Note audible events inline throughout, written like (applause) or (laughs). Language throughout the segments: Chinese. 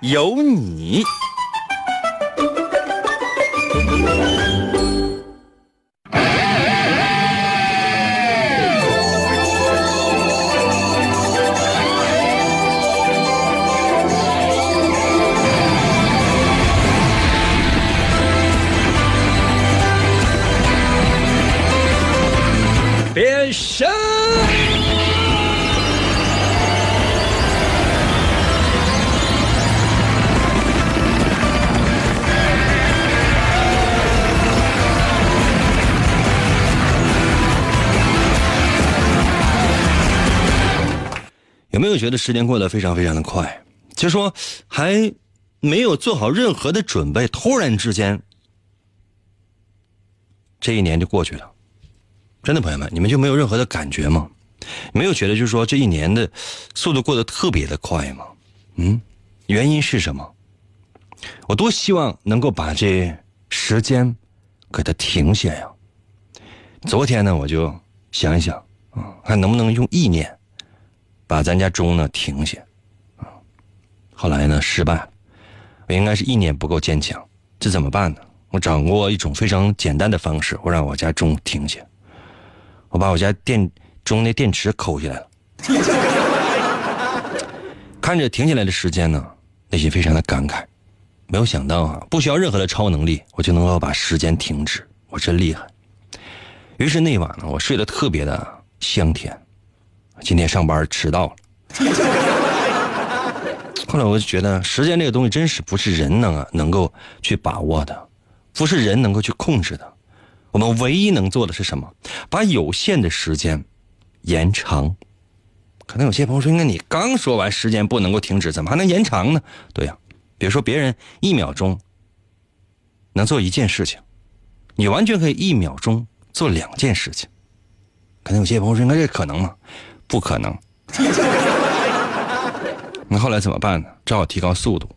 有你。觉得时间过得非常非常的快？就说还没有做好任何的准备，突然之间，这一年就过去了。真的，朋友们，你们就没有任何的感觉吗？没有觉得就是说这一年的速度过得特别的快吗？嗯，原因是什么？我多希望能够把这时间给它停下呀！昨天呢，我就想一想啊，看能不能用意念把咱家钟呢停下啊。后来呢，失败。我应该是意念不够坚强，这怎么办呢？我掌握一种非常简单的方式，我让我家钟停下。我把我家电钟那电池抠下来了，看着停下来的时间呢，内心非常的感慨。没有想到啊，不需要任何的超能力，我就能够把时间停止，我真厉害。于是那晚呢，我睡得特别的香甜。今天上班迟到了，(laughs) 后来我就觉得，时间这个东西真是不是人能啊能够去把握的，不是人能够去控制的。我们唯一能做的是什么？把有限的时间延长。可能有些朋友说：“那你刚说完时间不能够停止，怎么还能延长呢？”对呀，比如说别人一秒钟能做一件事情，你完全可以一秒钟做两件事情。可能有些朋友说：“那这可能吗？”不可能。(laughs) 那后来怎么办呢？只好提高速度。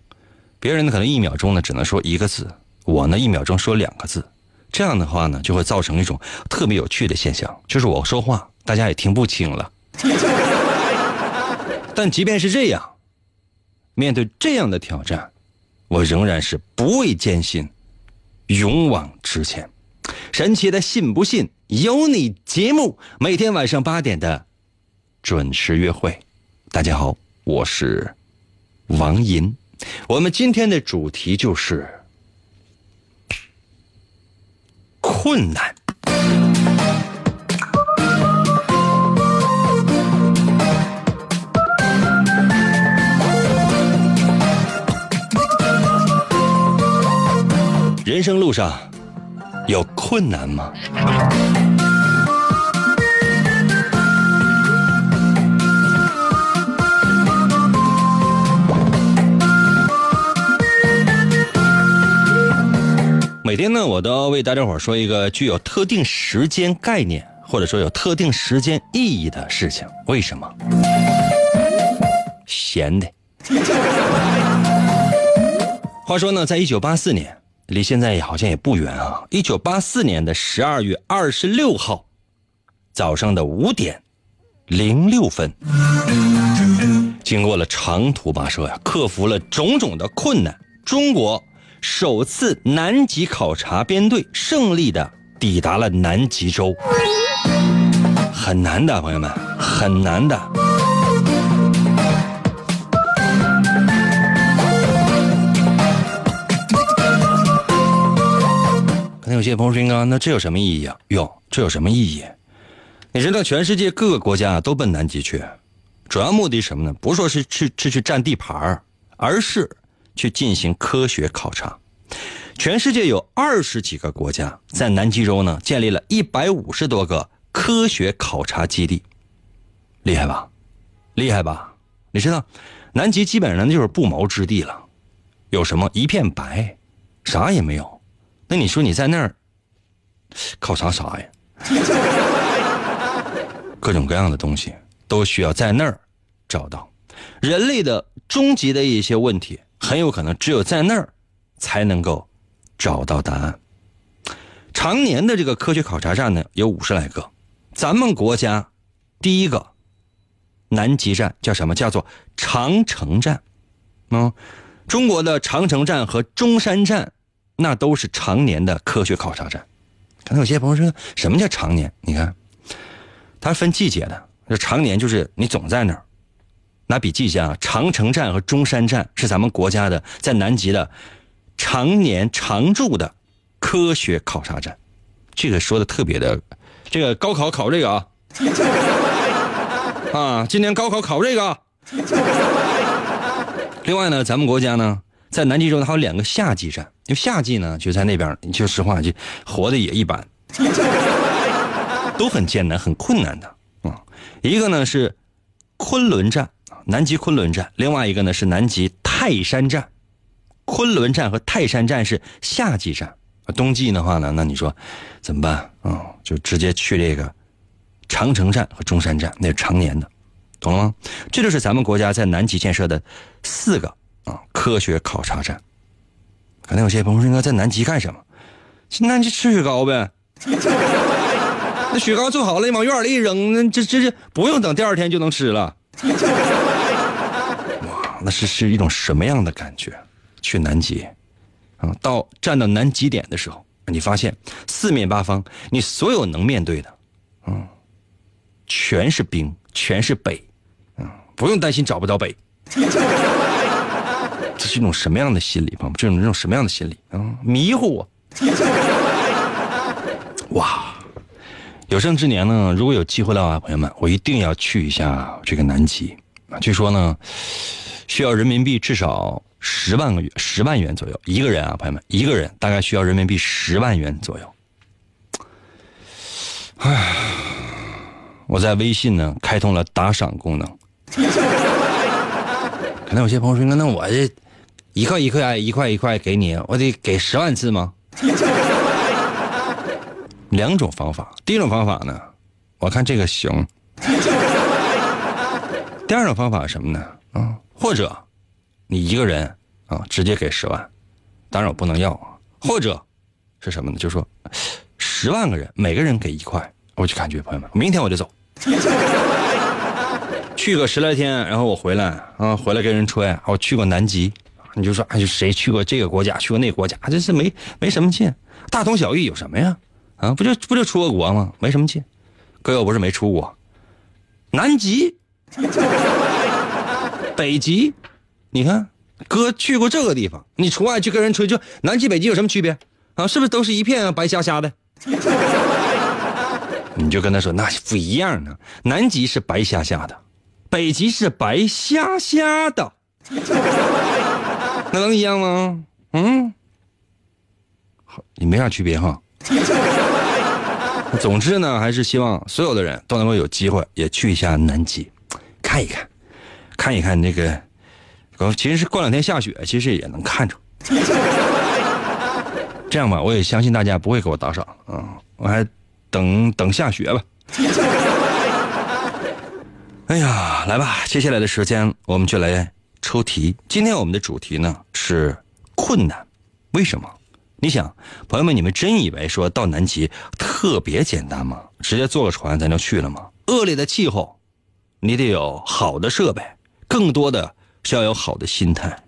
别人呢可能一秒钟呢只能说一个字，我呢一秒钟说两个字。这样的话呢，就会造成一种特别有趣的现象，就是我说话大家也听不清了。(laughs) 但即便是这样，面对这样的挑战，我仍然是不畏艰辛，勇往直前。神奇的信不信由你节目，每天晚上八点的准时约会。大家好，我是王银，我们今天的主题就是。困难。人生路上有困难吗？每天呢，我都要为大家伙说一个具有特定时间概念，或者说有特定时间意义的事情。为什么？闲的。(laughs) 话说呢，在一九八四年，离现在好像也不远啊。一九八四年的十二月二十六号早上的五点零六分，经过了长途跋涉呀，克服了种种的困难，中国。首次南极考察编队胜利的抵达了南极洲，很难的，朋友们，很难的。可能有些朋友说：“那这有什么意义啊？”哟，这有什么意义？你知道，全世界各个国家都奔南极去，主要目的什么呢？不是说是去去去占地盘而是。去进行科学考察，全世界有二十几个国家在南极洲呢建立了一百五十多个科学考察基地，厉害吧？厉害吧？你知道，南极基本上就是不毛之地了，有什么？一片白，啥也没有。那你说你在那儿考察啥呀？(laughs) 各种各样的东西都需要在那儿找到。人类的终极的一些问题，很有可能只有在那儿才能够找到答案。常年的这个科学考察站呢，有五十来个。咱们国家第一个南极站叫什么？叫做长城站。嗯，中国的长城站和中山站，那都是常年的科学考察站。可能有些朋友说，什么叫常年？你看，它分季节的。这常年就是你总在那儿。拿笔记一下啊，长城站和中山站是咱们国家的在南极的常年常驻的科学考察站。这个说的特别的，这个高考考这个啊，(laughs) 啊，今年高考考这个。另外呢，咱们国家呢，在南极洲还有两个夏季站，因为夏季呢就在那边，你说实话就活的也一般，都很艰难、很困难的啊。一个呢是昆仑站，南极昆仑站；另外一个呢是南极泰山站。昆仑站和泰山站是夏季站，冬季的话呢，那你说怎么办啊？就直接去这个长城站和中山站，那是常年的。懂了吗？这就是咱们国家在南极建设的四个啊科学考察站。可能有些朋友说：“应该在南极干什么？去南极吃雪糕呗。(laughs) 那雪糕做好了，你往院里一扔，那这这这不用等第二天就能吃了。那是是一种什么样的感觉？去南极啊，到站到南极点的时候，你发现四面八方，你所有能面对的，嗯，全是冰，全是北。不用担心找不着北，(laughs) 这是一种什么样的心理？朋友，这种这种什么样的心理啊？迷糊啊！(laughs) 哇，有生之年呢，如果有机会的话，朋友们，我一定要去一下这个南极！据说呢，需要人民币至少十万个元，十万元左右一个人啊，朋友们，一个人大概需要人民币十万元左右。唉，我在微信呢开通了打赏功能。(laughs) 可能有些朋友说：“那我这一块一块一块一块给你，我得给十万次吗？” (laughs) 两种方法，第一种方法呢，我看这个行。第二种方法是什么呢？啊，或者你一个人啊，直接给十万，当然我不能要啊。或者是什么呢？就是说十万个人，每个人给一块，我就感觉朋友们，明天我就走。(laughs) 去个十来天，然后我回来啊，回来跟人吹，我去过南极，你就说，哎，谁去过这个国家，去过那个国家，这是没没什么劲，大同小异有什么呀？啊，不就不就出过国吗？没什么劲。哥又不是没出过，南极、北极，你看，哥去过这个地方，你除外去跟人吹，就南极、北极有什么区别啊？是不是都是一片白瞎瞎的？(laughs) 你就跟他说，那不一样呢，南极是白瞎瞎的。北极是白瞎瞎的，(laughs) 那能一样吗？嗯，好你没啥区别哈。(laughs) 总之呢，还是希望所有的人都能够有机会也去一下南极，看一看，看一看那个。其实是过两天下雪，其实也能看着。(laughs) 这样吧，我也相信大家不会给我打赏啊，我还等等下雪吧。(laughs) 哎呀，来吧！接下来的时间我们就来抽题。今天我们的主题呢是困难，为什么？你想，朋友们，你们真以为说到南极特别简单吗？直接坐个船咱就去了吗？恶劣的气候，你得有好的设备，更多的是要有好的心态。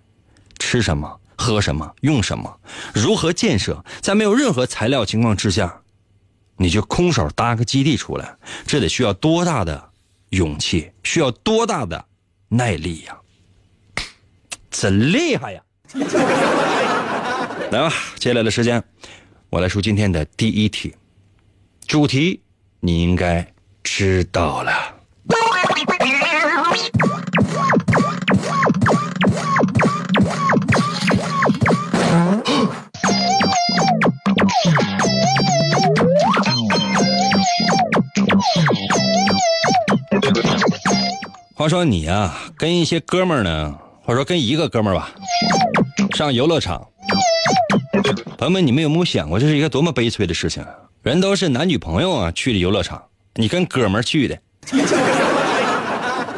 吃什么？喝什么？用什么？如何建设？在没有任何材料情况之下，你就空手搭个基地出来，这得需要多大的？勇气需要多大的耐力呀！真厉害呀！来吧，接下来的时间，我来出今天的第一题，主题你应该知道了。话说你啊，跟一些哥们儿呢，或者说跟一个哥们儿吧，上游乐场。朋友们，你们有没有想过，这是一个多么悲催的事情啊？人都是男女朋友啊，去的游乐场，你跟哥们儿去的，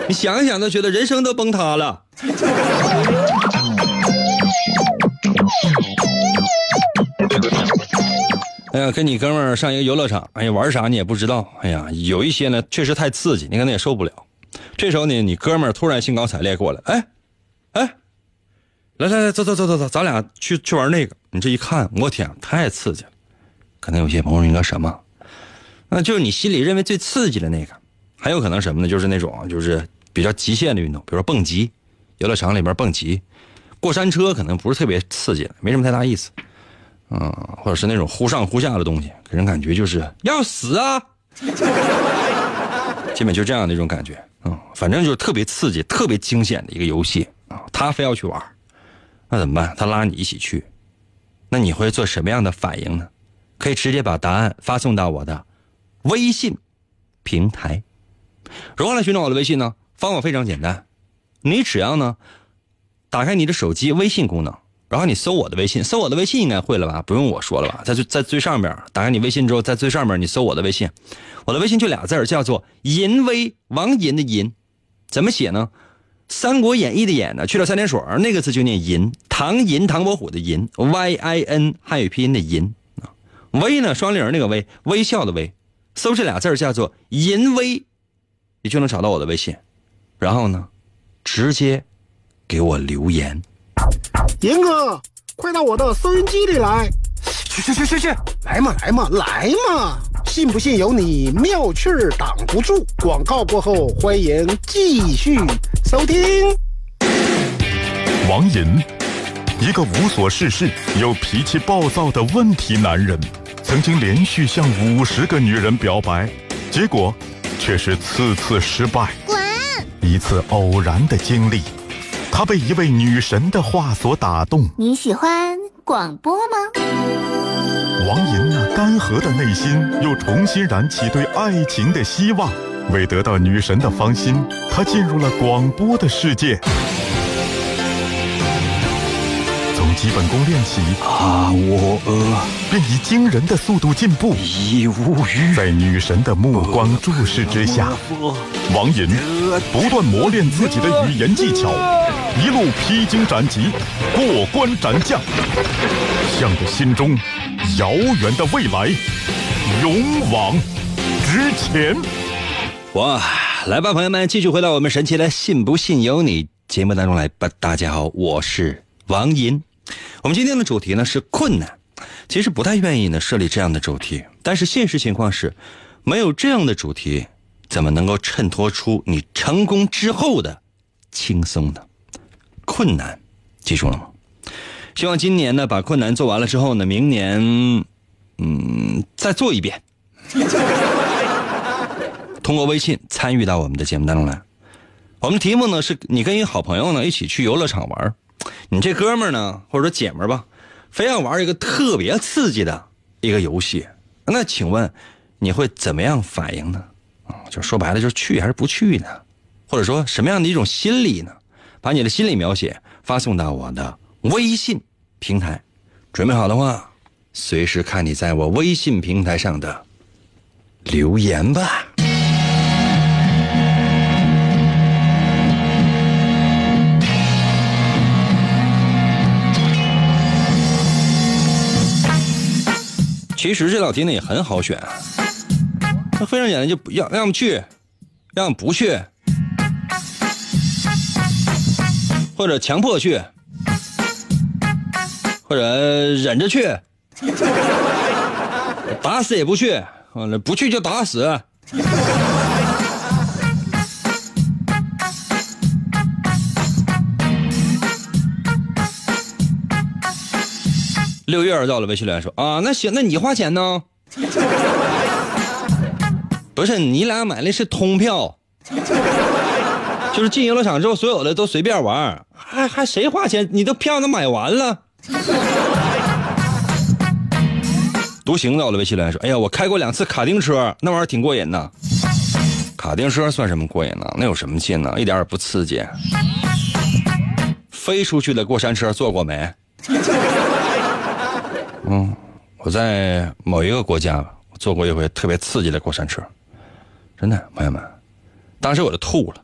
你想一想都觉得人生都崩塌了。哎呀，跟你哥们儿上一个游乐场，哎呀，玩啥你也不知道。哎呀，有一些呢确实太刺激，你可能也受不了。这时候呢，你哥们儿突然兴高采烈过来，哎，哎，来来来，走走走走走，咱俩去去玩那个。你这一看，我天，太刺激了。可能有些朋友应该什么？那就是你心里认为最刺激的那个。还有可能什么呢？就是那种就是比较极限的运动，比如说蹦极，游乐场里边蹦极，过山车可能不是特别刺激，没什么太大意思。嗯，或者是那种忽上忽下的东西，给人感觉就是要死啊！(laughs) 基本就这样的一种感觉。反正就是特别刺激、特别惊险的一个游戏啊。他非要去玩，那怎么办？他拉你一起去，那你会做什么样的反应呢？可以直接把答案发送到我的微信平台。如何来寻找我的微信呢？方法非常简单，你只要呢打开你的手机微信功能。然后你搜我的微信，搜我的微信应该会了吧？不用我说了吧？在最在最上面，打开你微信之后，在最上面你搜我的微信，我的微信就俩字叫做“淫威”，王淫的淫，怎么写呢？《三国演义》的演呢，去掉三点水那个字就念淫。唐银，唐伯虎的寅，Y I N 汉语拼音的淫啊。微呢，双零那个微，微笑的微，搜这俩字叫做“淫威”，你就能找到我的微信。然后呢，直接给我留言。严哥，快到我的收音机里来！去去去去去，来嘛来嘛来嘛！信不信由你，妙趣儿挡不住。广告过后，欢迎继续收听。王银，一个无所事事又脾气暴躁的问题男人，曾经连续向五十个女人表白，结果却是次次失败。滚！一次偶然的经历。他被一位女神的话所打动。你喜欢广播吗？王莹那干涸的内心又重新燃起对爱情的希望。为得到女神的芳心，他进入了广播的世界。从基本功练习，啊，我便以惊人的速度进步。已无语。在女神的目光注视之下，王莹不断磨练自己的语言技巧。一路披荆斩棘，过关斩将，向着心中遥远的未来勇往直前。哇，来吧，朋友们，继续回到我们神奇的“信不信由你”节目当中来吧。大家好，我是王银。我们今天的主题呢是困难。其实不太愿意呢设立这样的主题，但是现实情况是，没有这样的主题，怎么能够衬托出你成功之后的轻松呢？困难，记住了吗？希望今年呢把困难做完了之后呢，明年，嗯，再做一遍。(laughs) 通过微信参与到我们的节目当中来。我们题目呢是你跟一个好朋友呢一起去游乐场玩，(tsk) 你这哥们儿呢或者说姐们儿吧，非要玩一个特别刺激的一个游戏，那请问你会怎么样反应呢？啊，就说白了就是去还是不去呢？或者说什么样的一种心理呢？把你的心理描写发送到我的微信平台，准备好的话，随时看你在我微信平台上的留言吧。其实这道题呢也很好选，那非常简单，就要要么去，要么不去。或者强迫去，或者忍着去，(laughs) 打死也不去，完了不去就打死。六月儿到了，微信留言说啊，那行，那你花钱呢？(laughs) 不是，你俩买的是通票。(laughs) 就是进游乐场之后，所有的都随便玩，还还谁花钱？你的票都买完了。(laughs) 独行到了微信来说：“哎呀，我开过两次卡丁车，那玩意儿挺过瘾的。卡丁车算什么过瘾呢？那有什么劲呢？一点也不刺激。飞出去的过山车坐过没？嗯，我在某一个国家我坐过一回特别刺激的过山车，真的，朋友们，当时我就吐了。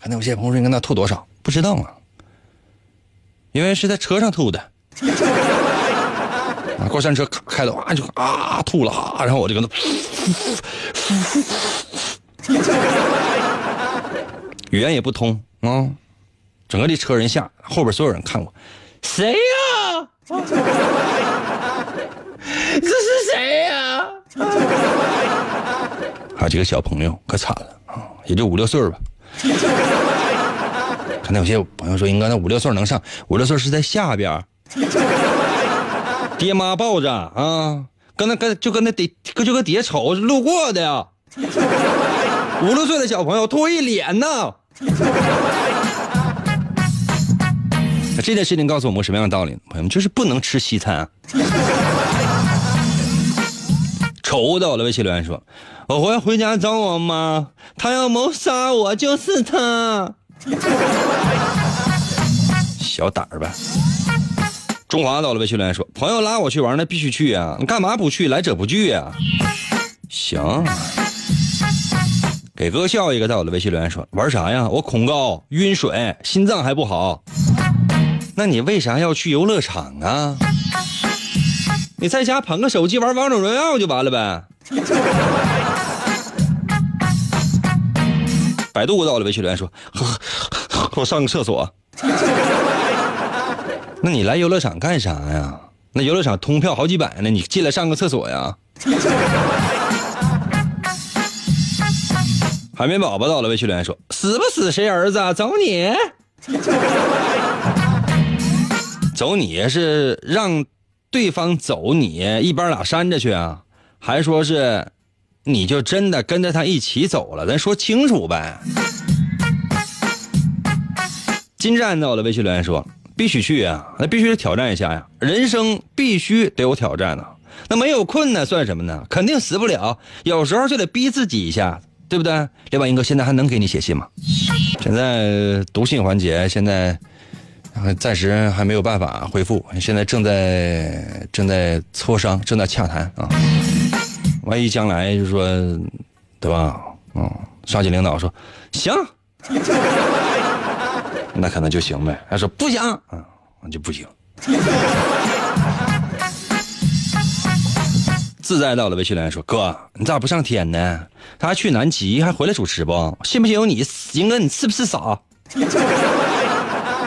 看那有些朋友说你跟那吐多少？不知道啊，因为是在车上吐的。啊，过山车开的哇就啊吐了啊，然后我就跟他，语言也不通啊，整个这车人下后边所有人看我，谁呀？这是谁呀？(laughs) 还有几个小朋友可惨了啊，也就五六岁吧。可能有些朋友说，应该那五六岁能上，五六岁是在下边，爹妈抱着啊，跟那跟就跟那底就跟底下瞅路过的呀。五六岁的小朋友吐一脸呢。这件事情告诉我们什么样的道理？朋友们，就是不能吃西餐、啊。丑的，我的微信留言说：“我回回家找我妈，她要谋杀我就是她。” (laughs) 小胆儿呗。中华到了微信留言说：“朋友拉我去玩，那必须去啊！你干嘛不去？来者不拒啊！”行。给哥笑一个，在我的微信留言说：“玩啥呀？我恐高、晕水、心脏还不好。那你为啥要去游乐场啊？你在家捧个手机玩王者荣耀就完了呗。”百度到了微信留言说：“ (laughs) 我上个厕所。”那你来游乐场干啥呀？那游乐场通票好几百呢，你进来上个厕所呀？海绵宝宝到了，微信留言说：“死不死谁儿子？走你，走你是让对方走你一边俩扇着去啊？还说是你就真的跟着他一起走了？咱说清楚呗。”金站到的，微信留言说：“必须去啊，那必须得挑战一下呀！人生必须得有挑战呢。那没有困难算什么呢？肯定死不了，有时候就得逼自己一下。”对不对？另外，英哥现在还能给你写信吗？现在读信环节现在暂时还没有办法恢复，现在正在正在磋商，正在洽谈啊。万一将来就说，对吧？嗯，上级领导说行，(laughs) 那可能就行呗。他说不行，嗯，那就不行。自在到了，微信来说：“哥，你咋不上天呢？他还去南极，还回来主持不？信不信由你？英哥，你是不是傻？”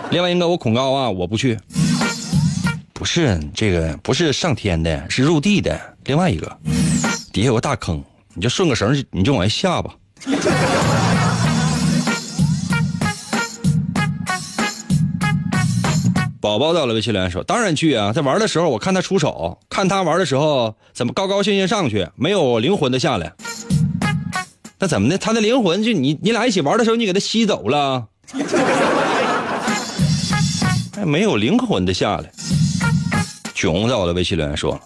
另外，英哥，我恐高啊，我不去。不是这个，不是上天的，是入地的。另外一个，底下有个大坑，你就顺个绳，你就往下下吧。(laughs) 宝宝到了，微信留言说：“当然去啊，在玩的时候我看他出手，看他玩的时候怎么高高兴兴上去，没有灵魂的下来。那怎么的？他的灵魂就你你俩一起玩的时候，你给他吸走了，还没有灵魂的下来。”囧在我的微信留言说：“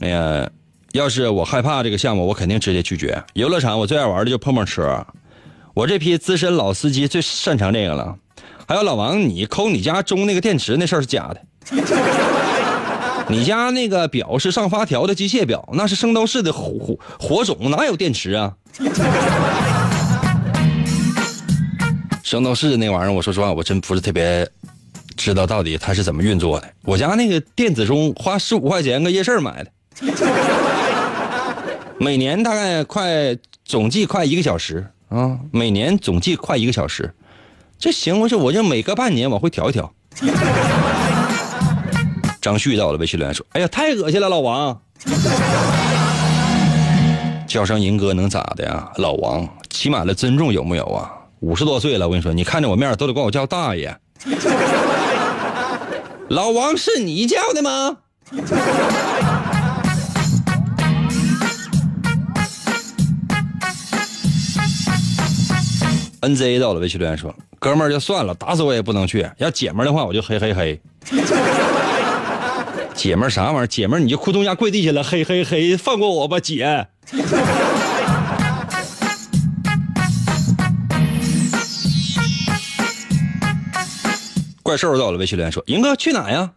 哎呀，要是我害怕这个项目，我肯定直接拒绝。游乐场我最爱玩的就碰碰车，我这批资深老司机最擅长这个了。”还有老王，你抠你家中那个电池那事儿是假的。你家那个表是上发条的机械表，那是圣斗士的火火火种，哪有电池啊？圣斗士那玩意儿，我说实话，我真不是特别知道到底它是怎么运作的。我家那个电子钟花十五块钱搁夜市买的，(laughs) 每年大概快总计快一个小时啊，每年总计快一个小时。这行，我说我就每隔半年往回调一调。(laughs) 张旭到了，微信留言说：“哎呀，太恶心了，老王。”叫声银哥能咋的呀？老王，起码的尊重有没有啊？五十多岁了，我跟你说，你看着我面都得管我叫大爷。老王是你叫的吗？(laughs) N Z 到了，微信留言说：“哥们儿就算了，打死我也不能去。要姐们儿的话，我就嘿嘿嘿。(laughs) 姐们儿啥玩意儿？姐们儿你就扑通一下跪地下了，嘿嘿嘿，放过我吧，姐。(laughs) ”怪兽在我的微信留言说：“赢哥去哪呀？”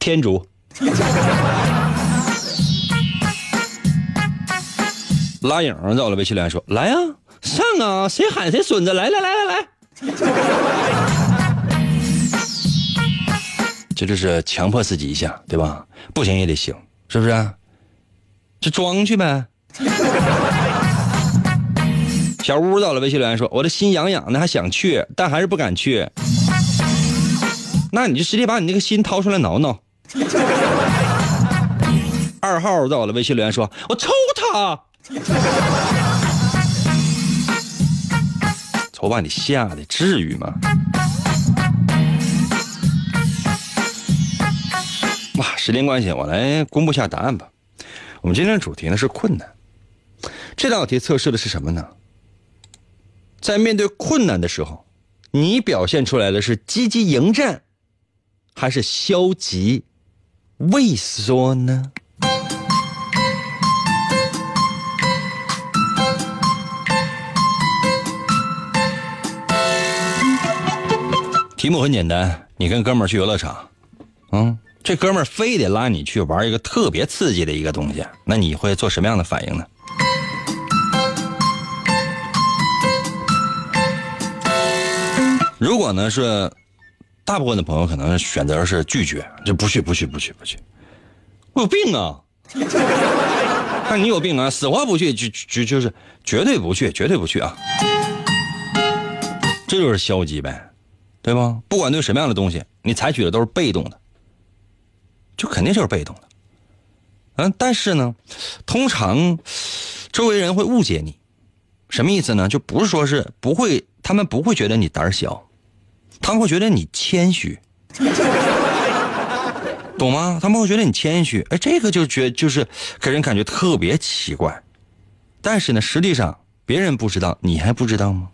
天竺。(laughs) 拉影在我的微信留言说：“来呀，上啊！谁喊谁孙子！来来来来来。”这就是强迫自己一下，对吧？不行也得行，是不是、啊？就装去呗。小屋到了，微信留言说：“我的心痒痒的，还想去，但还是不敢去。”那你就直接把你那个心掏出来挠挠。(laughs) 二号到了微信留言说：“我抽他！”瞅把你吓的，至于吗？哇，时间关系，我来公布下答案吧。我们今天的主题呢是困难。这道题测试的是什么呢？在面对困难的时候，你表现出来的是积极迎战，还是消极畏缩呢？题目很简单，你跟哥们儿去游乐场，嗯，这哥们儿非得拉你去玩一个特别刺激的一个东西，那你会做什么样的反应呢？如果呢是大部分的朋友可能选择是拒绝，就不去不去不去不去，我有病啊！那你有病啊，死活不去就就就是绝对不去，绝对不去啊！这就是消极呗，对吧？不管对什么样的东西，你采取的都是被动的，就肯定就是被动的。嗯，但是呢，通常周围人会误解你，什么意思呢？就不是说是不会，他们不会觉得你胆小，他们会觉得你谦虚，懂吗？他们会觉得你谦虚，哎，这个就觉就是给人感觉特别奇怪。但是呢，实际上别人不知道，你还不知道吗？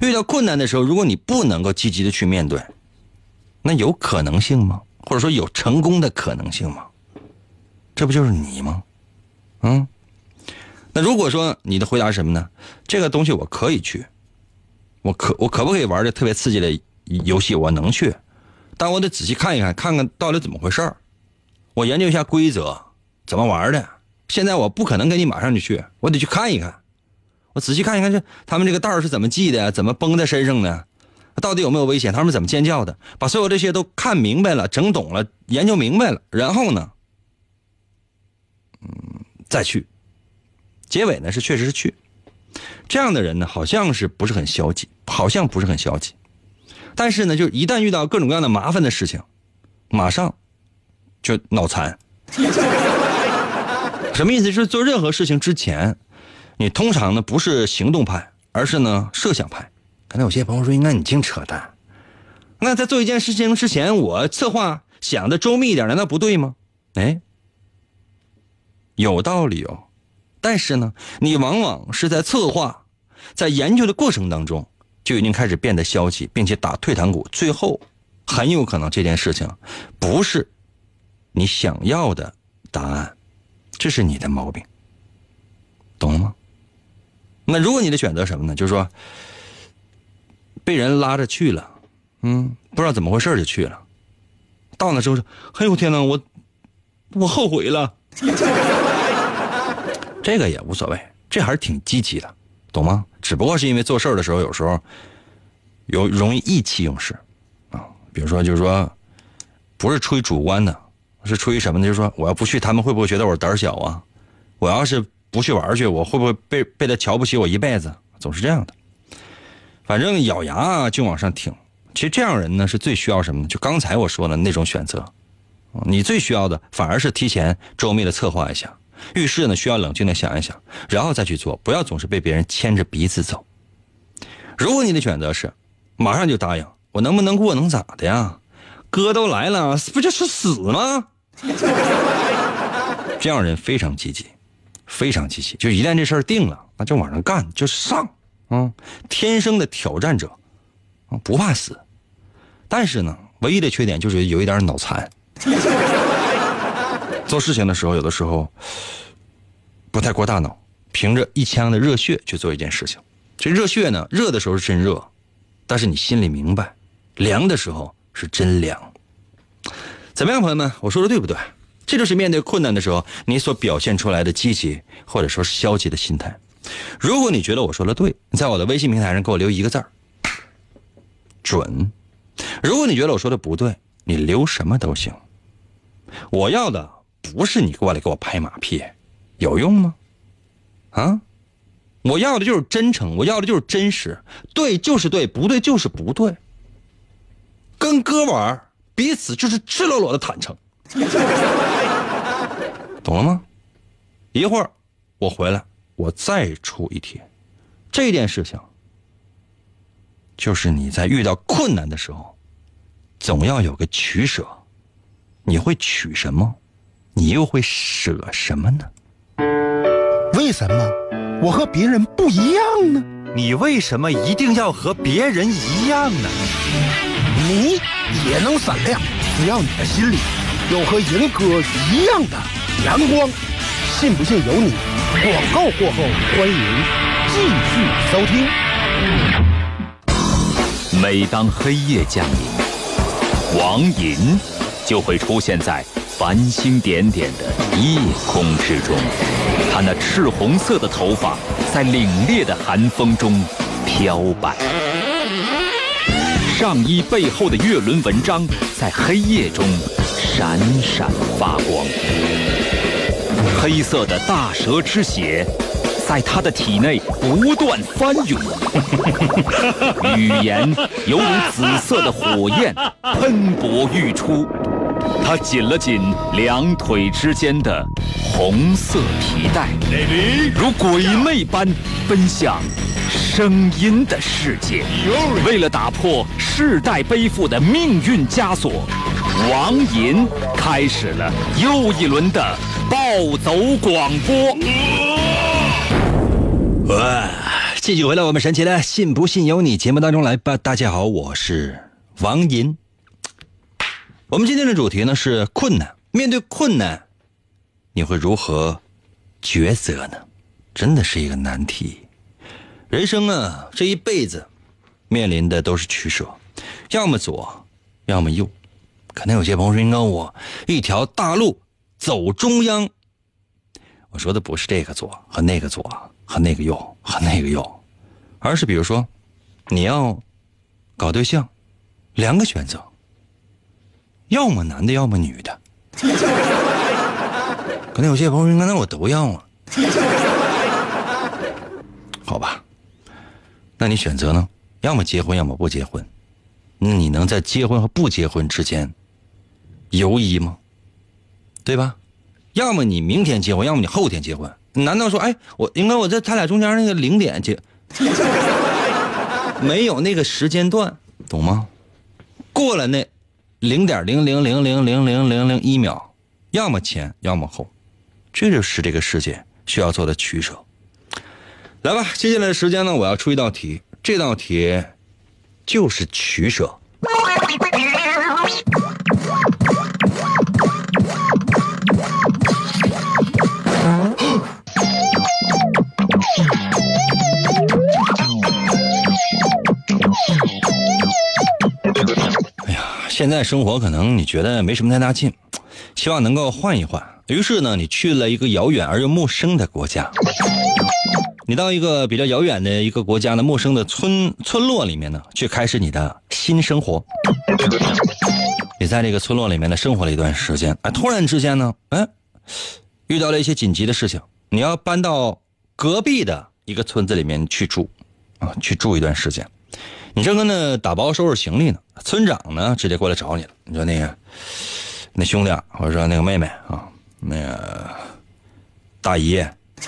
遇到困难的时候，如果你不能够积极的去面对，那有可能性吗？或者说有成功的可能性吗？这不就是你吗？嗯。那如果说你的回答是什么呢？这个东西我可以去，我可我可不可以玩的特别刺激的游戏？我能去，但我得仔细看一看，看看到底怎么回事儿。我研究一下规则，怎么玩的。现在我不可能跟你马上就去，我得去看一看。我仔细看一看这他们这个道是怎么系的，怎么绷在身上的，到底有没有危险？他们怎么尖叫的？把所有这些都看明白了，整懂了，研究明白了，然后呢，嗯，再去。结尾呢是确实是去。这样的人呢，好像是不是很消极，好像不是很消极，但是呢，就一旦遇到各种各样的麻烦的事情，马上就脑残。(laughs) 什么意思？是做任何事情之前。你通常呢不是行动派，而是呢设想派。刚才有些朋友说：“应该你净扯淡。”那在做一件事情之前，我策划想的周密一点，难道不对吗？哎，有道理哦。但是呢，你往往是在策划、在研究的过程当中，就已经开始变得消极，并且打退堂鼓。最后，很有可能这件事情不是你想要的答案，这是你的毛病，懂了吗？那如果你的选择什么呢？就是说，被人拉着去了，嗯，不知道怎么回事就去了，到那之后说：“哎呦天哪，我我后悔了。(laughs) ”这个也无所谓，这还是挺积极的，懂吗？只不过是因为做事儿的时候有时候有容易意气用事啊，比如说就是说，不是出于主观的，是出于什么呢？就是说我要不去，他们会不会觉得我胆小啊？我要是。不去玩去，我会不会被被他瞧不起我一辈子？总是这样的。反正咬牙就往上挺。其实这样人呢，是最需要什么？就刚才我说的那种选择。你最需要的反而是提前周密的策划一下，遇事呢需要冷静的想一想，然后再去做，不要总是被别人牵着鼻子走。如果你的选择是马上就答应，我能不能过能咋的呀？哥都来了，不就是死吗？这样人非常积极。非常积极，就一旦这事儿定了，那就往上干，就上，啊，天生的挑战者，不怕死，但是呢，唯一的缺点就是有一点脑残，做事情的时候有的时候不太过大脑，凭着一腔的热血去做一件事情，这热血呢，热的时候是真热，但是你心里明白，凉的时候是真凉。怎么样，朋友们？我说的对不对？这就是面对困难的时候你所表现出来的积极或者说是消极的心态。如果你觉得我说的对，你在我的微信平台上给我留一个字儿，准。如果你觉得我说的不对，你留什么都行。我要的不是你过来给我拍马屁，有用吗？啊？我要的就是真诚，我要的就是真实，对就是对，不对就是不对。跟哥玩彼此就是赤裸裸的坦诚，(laughs) 懂了吗？一会儿我回来，我再出一题。这件事情，就是你在遇到困难的时候，总要有个取舍。你会取什么？你又会舍什么呢？为什么我和别人不一样呢？你为什么一定要和别人一样呢？你也能闪亮，只要你的心里有和银哥一样的阳光。信不信由你。广告过后，欢迎继续收听。每当黑夜降临，王银就会出现在繁星点点的夜空之中。他那赤红色的头发在凛冽的寒风中飘摆，上衣背后的月轮纹章在黑夜中闪闪发光。黑色的大蛇之血在他的体内不断翻涌，语言犹如紫色的火焰喷薄欲出。他紧了紧两腿之间的红色皮带，如鬼魅般奔向声音的世界。为了打破世代背负的命运枷锁，王银开始了又一轮的暴走广播。哇！继续回来我们神奇的“信不信由你”节目当中来吧。大家好，我是王银。我们今天的主题呢是困难。面对困难，你会如何抉择呢？真的是一个难题。人生啊，这一辈子面临的都是取舍，要么左，要么右。可能有些朋友说：“应该我一条大路走中央。”我说的不是这个左和那个左和那个右和那个右，而是比如说，你要搞对象，两个选择。要么男的，要么女的。(laughs) 可能有些朋友说：“那我都要啊。(laughs) ”好吧，那你选择呢？要么结婚，要么不结婚。那你能在结婚和不结婚之间犹疑吗？对吧？要么你明天结婚，要么你后天结婚。难道说，哎，我应该我在他俩中间那个零点结？(laughs) 没有那个时间段，懂吗？过了那。零点零零零零零零零零一秒，要么前，要么后，这就是这个世界需要做的取舍。来吧，接下来的时间呢，我要出一道题，这道题就是取舍。现在生活可能你觉得没什么太大劲，希望能够换一换。于是呢，你去了一个遥远而又陌生的国家。你到一个比较遥远的一个国家的陌生的村村落里面呢，去开始你的新生活。你在这个村落里面呢生活了一段时间，哎，突然之间呢，哎，遇到了一些紧急的事情，你要搬到隔壁的一个村子里面去住，啊，去住一段时间。你正跟那打包收拾行李呢，村长呢直接过来找你了。你说那个那兄弟，或者说那个妹妹啊，那个大姨，(laughs)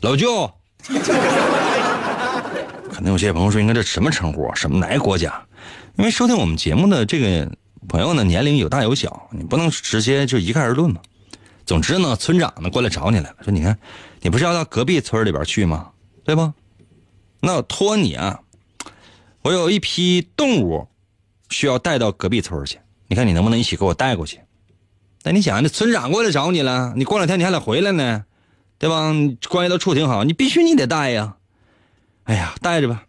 老舅，可能有些朋友说，应该这什么称呼？什么哪个国家？因为收听我们节目的这个朋友呢，年龄有大有小，你不能直接就一概而论嘛。总之呢，村长呢过来找你来了，说你看，你不是要到隔壁村里边去吗？对吧？那托你啊，我有一批动物需要带到隔壁村去，你看你能不能一起给我带过去？那你想，那村长过来找你了，你过两天你还得回来呢，对吧？关系都处挺好，你必须你得带呀。哎呀，带着吧，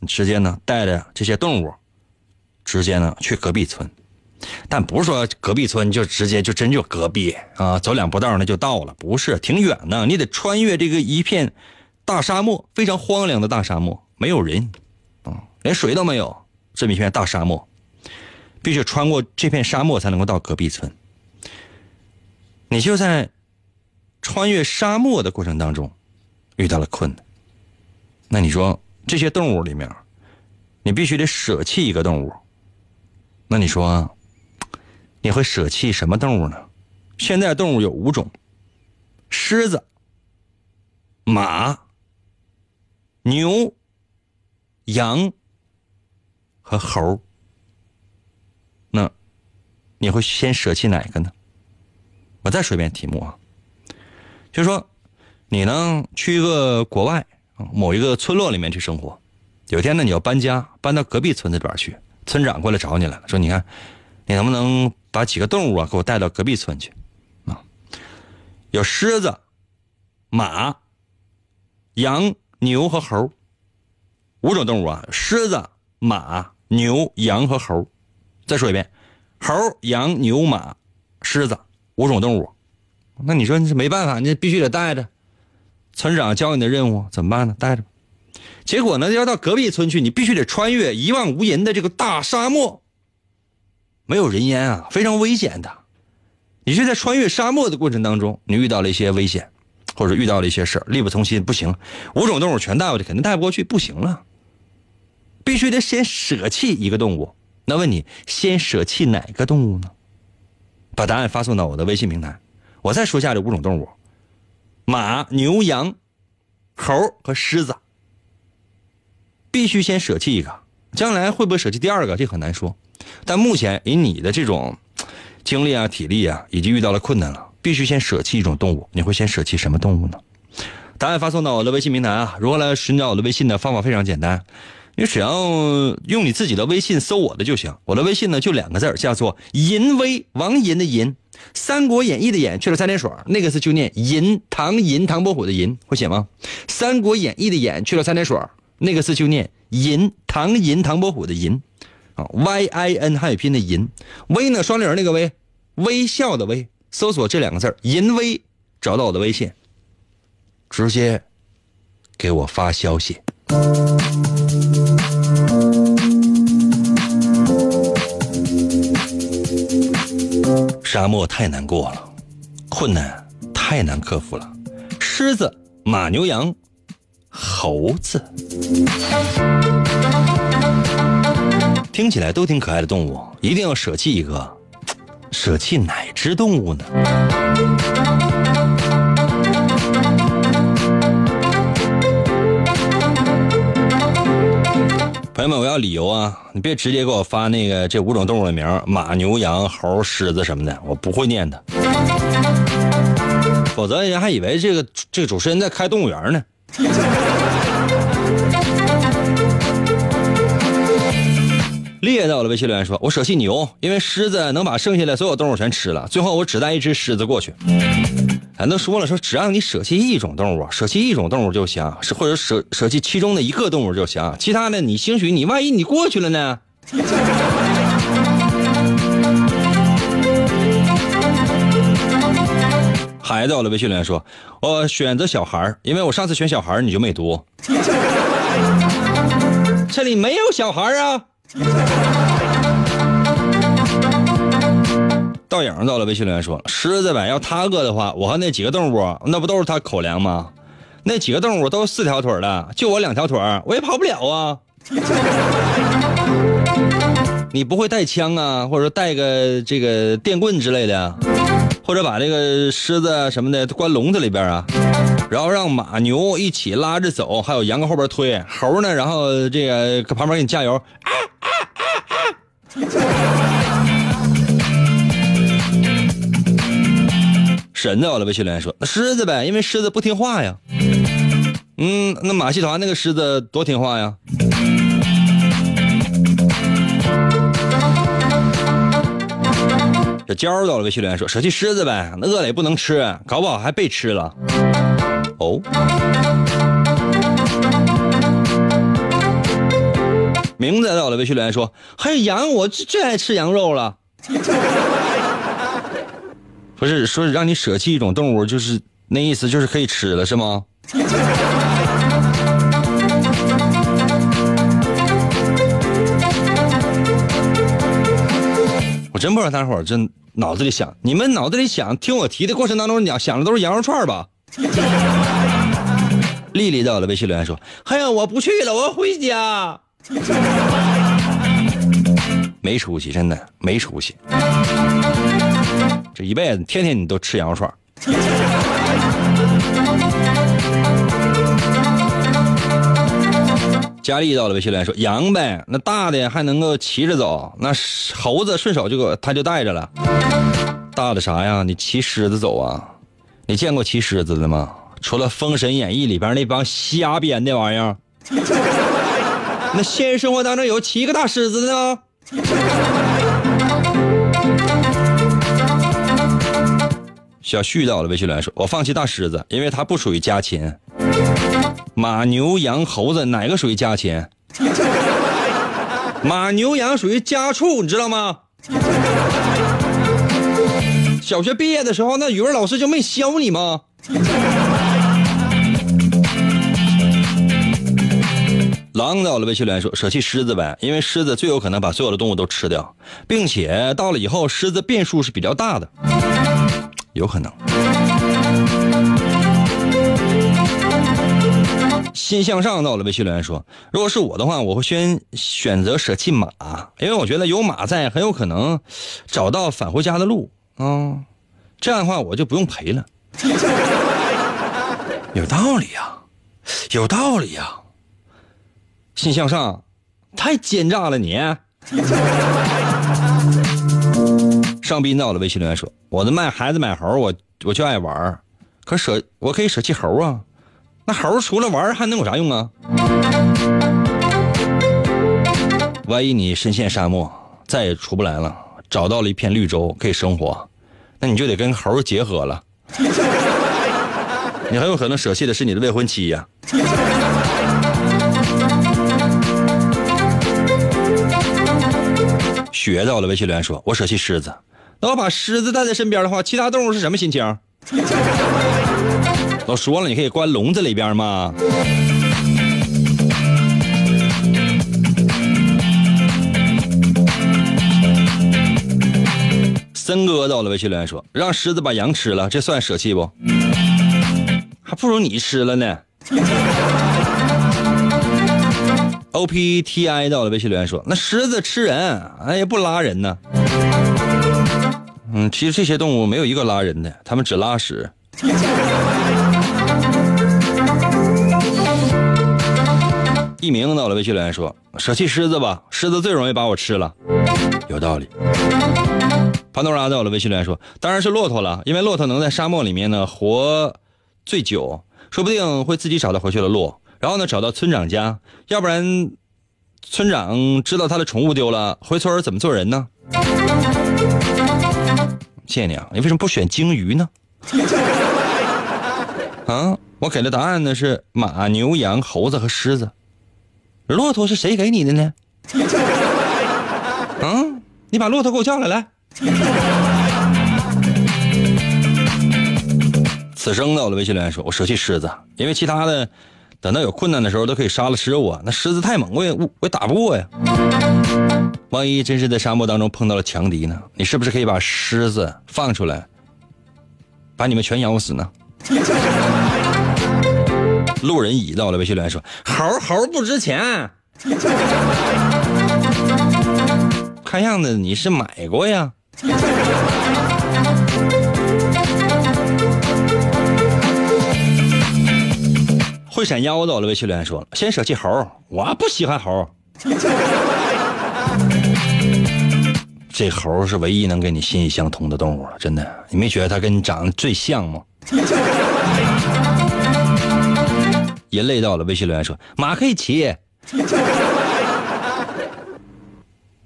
你直接呢带着这些动物直接呢去隔壁村，但不是说隔壁村就直接就真就隔壁啊，走两步道那就到了，不是，挺远呢，你得穿越这个一片大沙漠，非常荒凉的大沙漠，没有人，连水都没有，这么一片大沙漠，必须穿过这片沙漠才能够到隔壁村。你就在穿越沙漠的过程当中遇到了困难，那你说这些动物里面，你必须得舍弃一个动物，那你说你会舍弃什么动物呢？现在动物有五种：狮子、马、牛、羊和猴。那你会先舍弃哪个呢？我再说一遍题目啊，就说，你呢去一个国外某一个村落里面去生活，有一天呢你要搬家，搬到隔壁村子里边去，村长过来找你来了，说你看，你能不能把几个动物啊给我带到隔壁村去啊？有狮子、马、羊、牛和猴，五种动物啊，狮子、马、牛、羊和猴。再说一遍，猴、羊、牛、马、狮子。五种动物，那你说你是没办法，你必须得带着。村长交你的任务怎么办呢？带着。结果呢，要到隔壁村去，你必须得穿越一望无垠的这个大沙漠，没有人烟啊，非常危险的。你是在穿越沙漠的过程当中，你遇到了一些危险，或者遇到了一些事力不从心，不行，五种动物全带过去，肯定带不过去，不行了。必须得先舍弃一个动物。那问你，先舍弃哪个动物呢？把答案发送到我的微信平台。我再说下这五种动物：马、牛、羊、猴和狮子。必须先舍弃一个，将来会不会舍弃第二个，这很难说。但目前以你的这种 (tsk) 精力啊、体力啊，已经遇到了困难了，必须先舍弃一种动物。你会先舍弃什么动物呢？答案发送到我的微信平台啊！如何来寻找我的微信呢？方法非常简单。你只要用你自己的微信搜我的就行，我的微信呢就两个字叫做“银威”，王银的银，《三国演义》的演去了三点水，那个字就念银，唐银，唐伯虎的银，会写吗？《三国演义》的演去了三点水，那个字就念银，唐银，唐伯虎的银，啊，Y I N 汉语拼音的银，微呢双立人那个微，微笑的微，搜索这两个字银威，找到我的微信，直接给我发消息。沙漠太难过了，困难太难克服了。狮子、马、牛、羊、猴子，听起来都挺可爱的动物，一定要舍弃一个，舍弃哪只动物呢？朋友们，我要理由啊！你别直接给我发那个这五种动物的名马、牛、羊、猴、狮子什么的，我不会念的。否则人家还以为这个这个主持人在开动物园呢。列到了微信留言说：“我舍弃牛，因为狮子能把剩下的所有动物全吃了。最后我只带一只狮子过去。”咱都说了，说只要你舍弃一种动物，舍弃一种动物就行，是或者舍舍弃其中的一个动物就行，其他的你兴许你万一你过去了呢？(laughs) 孩子，我的微信留言说：“我选择小孩因为我上次选小孩你就没读，(laughs) 这里没有小孩啊。”倒影到了，微信留言说：“狮子呗，要他饿的话，我和那几个动物，那不都是他口粮吗？那几个动物都是四条腿的，就我两条腿，我也跑不了啊。你不会带枪啊，或者说带个这个电棍之类的，或者把这个狮子什么的关笼子里边啊，然后让马牛一起拉着走，还有羊搁后边推，猴呢，然后这个搁旁边给你加油。”神到了，微信留言说：“那狮子呗，因为狮子不听话呀。”嗯，那马戏团那个狮子多听话呀。这娇到了，微信留言说：“舍弃狮子呗，那饿了也不能吃，搞不好还被吃了。”哦。名字到了，微信留言说：“还有羊，我最最爱吃羊肉了。”不是说让你舍弃一种动物，就是那意思，就是可以吃了，是吗？(laughs) 我真不知道大伙儿这脑子里想，你们脑子里想听我提的过程当中，想想的都是羊肉串吧？(laughs) 丽丽到了，微信留言说：“哎呀，我不去了，我要回家。” (laughs) 没出息，真的没出息。这一辈子天天你都吃羊肉串。(laughs) 佳丽到了，微信留言说：“羊呗，那大的还能够骑着走，那猴子顺手就给他就带着了。大的啥呀？你骑狮子走啊？你见过骑狮子的吗？除了《封神演义》里边那帮瞎编的玩意儿，(laughs) 那现实生活当中有骑个大狮子的吗？”小旭到了，微信留言说：“我放弃大狮子，因为它不属于家禽。马、牛、羊、猴子哪个属于家禽？(laughs) 马、牛、羊属于家畜，你知道吗？小学毕业的时候，那语文老师就没教你吗？” (laughs) 狼到了，微信留言说：“舍弃狮子呗，因为狮子最有可能把所有的动物都吃掉，并且到了以后，狮子变数是比较大的，有可能。”心向上到了，微信留言说：“如果是我的话，我会先选择舍弃马，因为我觉得有马在，很有可能找到返回家的路啊，这样的话我就不用赔了。(laughs) ”有道理呀，有道理呀。心向上，太奸诈了你！上宾到了，微信留言说：“我的卖孩子买猴，我我就爱玩可舍我可以舍弃猴啊，那猴除了玩还能有啥用啊？万一你深陷沙漠，再也出不来了，找到了一片绿洲可以生活，那你就得跟猴结合了。(laughs) 你很有可能舍弃的是你的未婚妻呀。”学到了，微信留言说：“我舍弃狮子，那我把狮子带在身边的话，其他动物是什么心情？” (laughs) 都说了，你可以关笼子里边嘛。森哥到了，微信留言说：“让狮子把羊吃了，这算舍弃不？还不如你吃了呢。(laughs) ” O P T I 到了，微信留言说：“那狮子吃人，哎呀不拉人呢。”嗯，其实这些动物没有一个拉人的，它们只拉屎。一鸣到了，微信留言说：“舍弃狮子吧，狮子最容易把我吃了。”有道理。潘多拉到了，微信留言说：“当然是骆驼了，因为骆驼能在沙漠里面呢活最久，说不定会自己找到回去的路。”然后呢，找到村长家，要不然村长知道他的宠物丢了，回村怎么做人呢？谢谢你啊，你为什么不选鲸鱼呢？(laughs) 啊，我给的答案呢是马、牛、羊、猴子和狮子，骆驼是谁给你的呢？(laughs) 啊，你把骆驼给我叫来，来。(laughs) 此生呢，我的，微信留言说，我舍弃狮子，因为其他的。等到有困难的时候，都可以杀了吃肉啊。那狮子太猛，我也我也打不过呀。万一真是在沙漠当中碰到了强敌呢？你是不是可以把狮子放出来，把你们全咬死呢？(laughs) 路人乙到了，微信留言说：“猴猴不值钱。(laughs) ”看样子你是买过呀。会闪腰走了，微信留言说，先舍弃猴，我不喜欢猴。这猴是唯一能跟你心意相通的动物了，真的，你没觉得它跟你长得最像吗？(laughs) 人类到了，微信留言说马可以骑，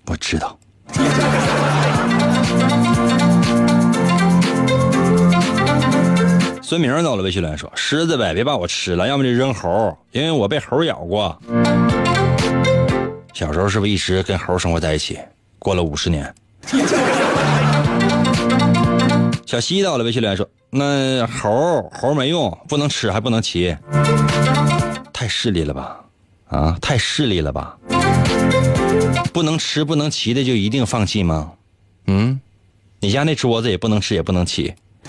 我知道。孙明到了，微信留言说：“狮子呗，别把我吃了，要么就扔猴，因为我被猴咬过。”小时候是不是一直跟猴生活在一起？过了五十年。(laughs) 小西到了，微信留言说：“那猴猴没用，不能吃还不能骑，太势利了吧？啊，太势利了吧？不能吃不能骑的就一定放弃吗？嗯，你家那桌子也不能吃也不能骑，(laughs)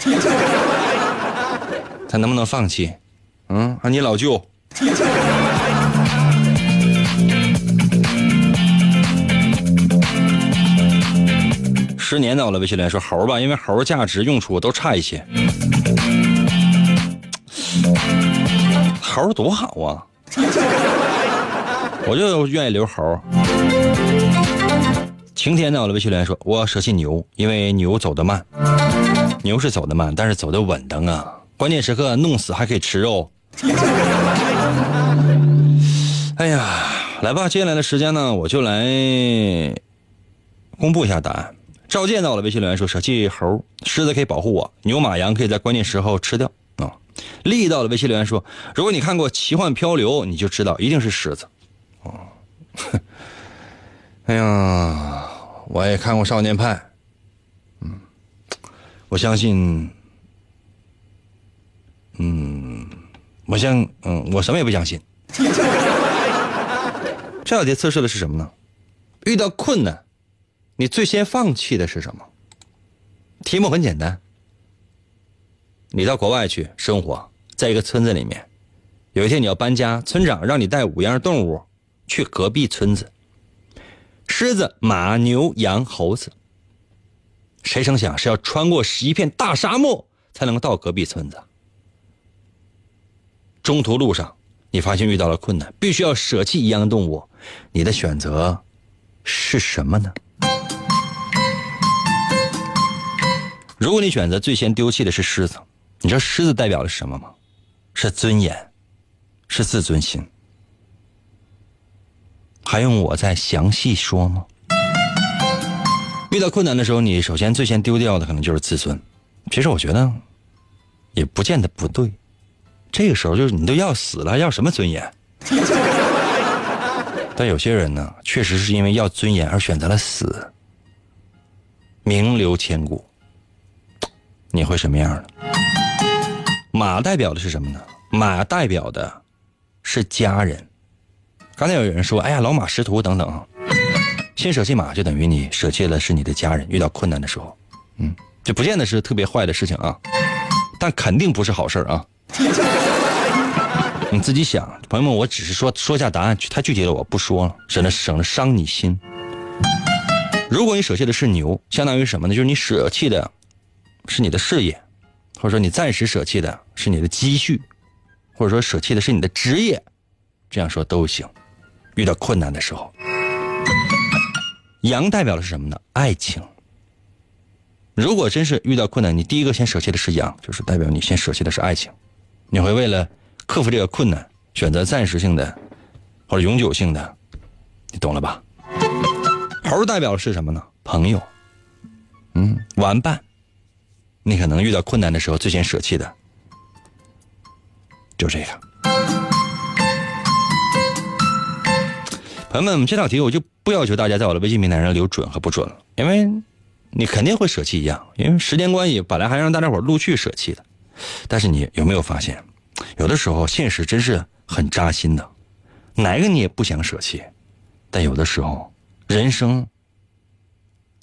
他能不能放弃？嗯，啊，你老舅。(laughs) ”十年到了，微信留言说猴吧，因为猴价值用处都差一些。猴多好啊！我就愿意留猴。晴天到了，微信留言说我舍弃牛，因为牛走得慢。牛是走得慢，但是走得稳当啊！关键时刻弄死还可以吃肉。(laughs) 哎呀，来吧，接下来的时间呢，我就来公布一下答案。赵健到了，微信留言说：“舍弃猴，狮子可以保护我，牛马羊可以在关键时候吃掉。”啊，力到了，微信留言说：“如果你看过《奇幻漂流》，你就知道一定是狮子。”哦，哎呀，我也看过《少年派》，嗯，我相信，嗯，我相，嗯，我什么也不相信。这道题测试的是什么呢？遇到困难。你最先放弃的是什么？题目很简单。你到国外去生活，在一个村子里面，有一天你要搬家，村长让你带五样动物去隔壁村子。狮子、马、牛、羊、猴子。谁成想是要穿过一片大沙漠才能到隔壁村子。中途路上，你发现遇到了困难，必须要舍弃一样动物，你的选择是什么呢？如果你选择最先丢弃的是狮子，你知道狮子代表的是什么吗？是尊严，是自尊心。还用我再详细说吗？遇到困难的时候，你首先最先丢掉的可能就是自尊。其实我觉得，也不见得不对。这个时候就是你都要死了，要什么尊严？(laughs) 但有些人呢，确实是因为要尊严而选择了死，名留千古。你会什么样的？马代表的是什么呢？马代表的是家人。刚才有人说：“哎呀，老马识途等等啊。”先舍弃马，就等于你舍弃了是你的家人。遇到困难的时候，嗯，这不见得是特别坏的事情啊，但肯定不是好事啊。(laughs) 你自己想，朋友们，我只是说说下答案，太具体了，我不说了，省得省得伤你心。如果你舍弃的是牛，相当于什么呢？就是你舍弃的。是你的事业，或者说你暂时舍弃的是你的积蓄，或者说舍弃的是你的职业，这样说都行。遇到困难的时候，羊代表的是什么呢？爱情。如果真是遇到困难，你第一个先舍弃的是羊，就是代表你先舍弃的是爱情。你会为了克服这个困难，选择暂时性的或者永久性的，你懂了吧？猴代表的是什么呢？朋友，嗯，玩伴。你可能遇到困难的时候，最先舍弃的就这个。朋友们，这道题我就不要求大家在我的微信平台上留准和不准了，因为你肯定会舍弃一样，因为时间关系，本来还让大家伙陆续舍弃的。但是你有没有发现，有的时候现实真是很扎心的，哪个你也不想舍弃，但有的时候人生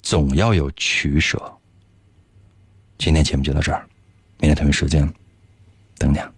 总要有取舍。今天节目就到这儿，明天同一时间等你。啊